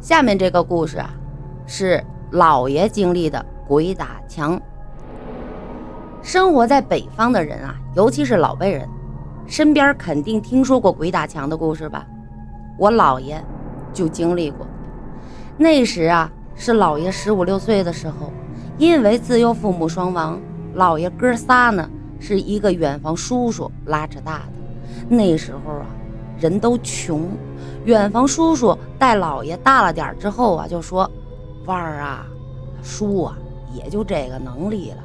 下面这个故事啊，是老爷经历的鬼打墙。生活在北方的人啊，尤其是老辈人，身边肯定听说过鬼打墙的故事吧？我姥爷就经历过。那时啊，是姥爷十五六岁的时候，因为自幼父母双亡，姥爷哥仨呢是一个远房叔叔拉扯大的。那时候啊，人都穷，远房叔叔带姥爷大了点之后啊，就说：“娃儿啊，叔啊，也就这个能力了。”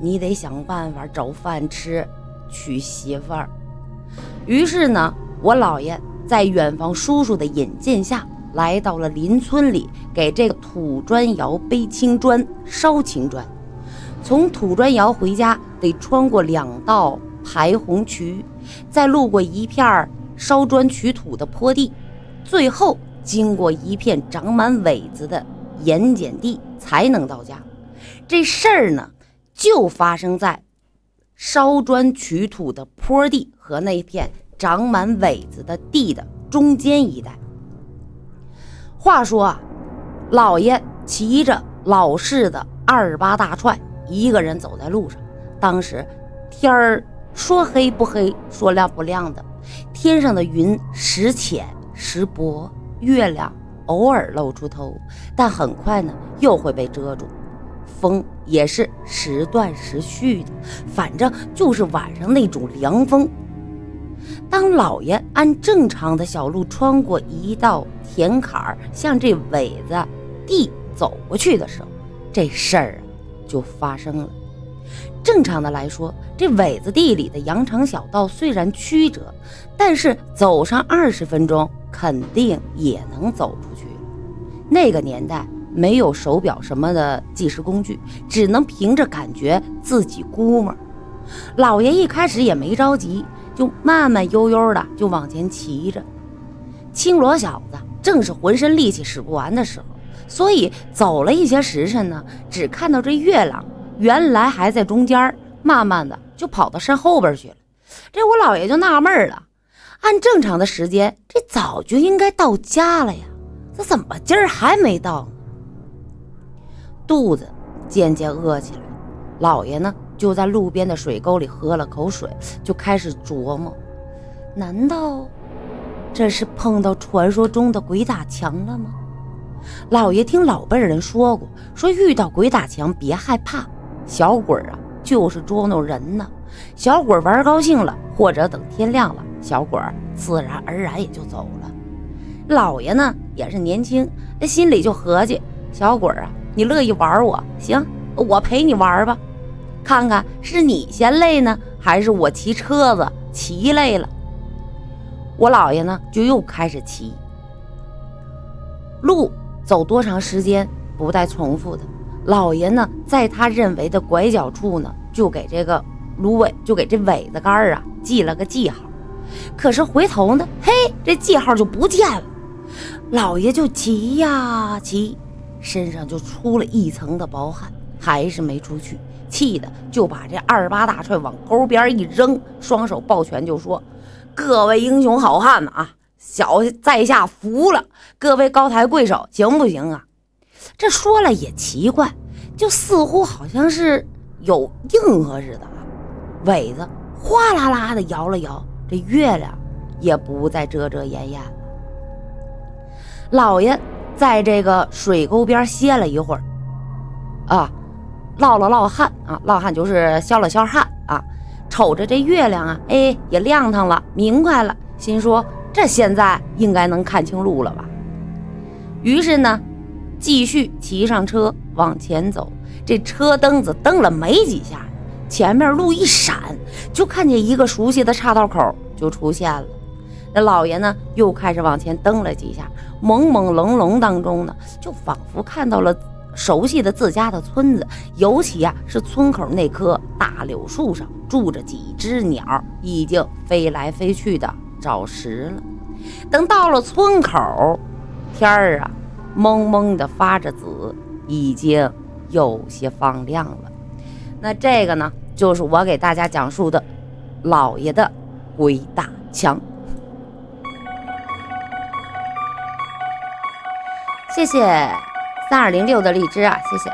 你得想办法找饭吃，娶媳妇儿。于是呢，我姥爷在远房叔叔的引荐下，来到了邻村里，给这个土砖窑背青砖、烧青砖。从土砖窑回家，得穿过两道排洪渠，再路过一片烧砖取土的坡地，最后经过一片长满苇子的盐碱地，才能到家。这事儿呢？就发生在烧砖取土的坡地和那片长满苇子的地的中间一带。话说啊，老爷骑着老式的二八大踹，一个人走在路上。当时天儿说黑不黑，说亮不亮的，天上的云时浅时薄，月亮偶尔露出头，但很快呢又会被遮住。风也是时断时续的，反正就是晚上那种凉风。当老爷按正常的小路穿过一道田坎儿，向这苇子地走过去的时候，这事儿就发生了。正常的来说，这苇子地里的羊肠小道虽然曲折，但是走上二十分钟，肯定也能走出去。那个年代。没有手表什么的计时工具，只能凭着感觉自己估摸。老爷一开始也没着急，就慢慢悠悠的就往前骑着。青罗小子正是浑身力气使不完的时候，所以走了一些时辰呢，只看到这月亮原来还在中间，慢慢的就跑到山后边去了。这我老爷就纳闷了，按正常的时间，这早就应该到家了呀，这怎么今儿还没到呢？肚子渐渐饿起来，老爷呢就在路边的水沟里喝了口水，就开始琢磨：难道这是碰到传说中的鬼打墙了吗？老爷听老辈人说过，说遇到鬼打墙别害怕，小鬼啊就是捉弄人呢。小鬼玩高兴了，或者等天亮了，小鬼自然而然也就走了。老爷呢也是年轻，心里就合计：小鬼啊。你乐意玩我行，我陪你玩吧，看看是你嫌累呢，还是我骑车子骑累了。我姥爷呢，就又开始骑。路走多长时间不带重复的。老爷呢，在他认为的拐角处呢，就给这个芦苇，就给这苇子杆儿啊记了个记号。可是回头呢，嘿，这记号就不见了。老爷就急呀急。身上就出了一层的薄汗，还是没出去，气的就把这二八大踹往沟边一扔，双手抱拳就说：“各位英雄好汉们啊，小在下服了，各位高抬贵手，行不行啊？”这说了也奇怪，就似乎好像是有应和似的啊。尾子哗啦啦的摇了摇，这月亮也不再遮遮掩掩了。老爷。在这个水沟边歇了一会儿，啊，落了落汗啊，落汗就是消了消汗啊。瞅着这月亮啊，哎，也亮堂了，明快了，心说这现在应该能看清路了吧。于是呢，继续骑上车往前走。这车蹬子蹬了没几下，前面路一闪，就看见一个熟悉的岔道口就出现了。那老爷呢，又开始往前蹬了几下，朦朦胧胧当中呢，就仿佛看到了熟悉的自家的村子，尤其啊是村口那棵大柳树上住着几只鸟，已经飞来飞去的找食了。等到了村口，天儿啊蒙蒙的发着紫，已经有些放亮了。那这个呢，就是我给大家讲述的老爷的鬼打墙。谢谢三二零六的荔枝啊，谢谢。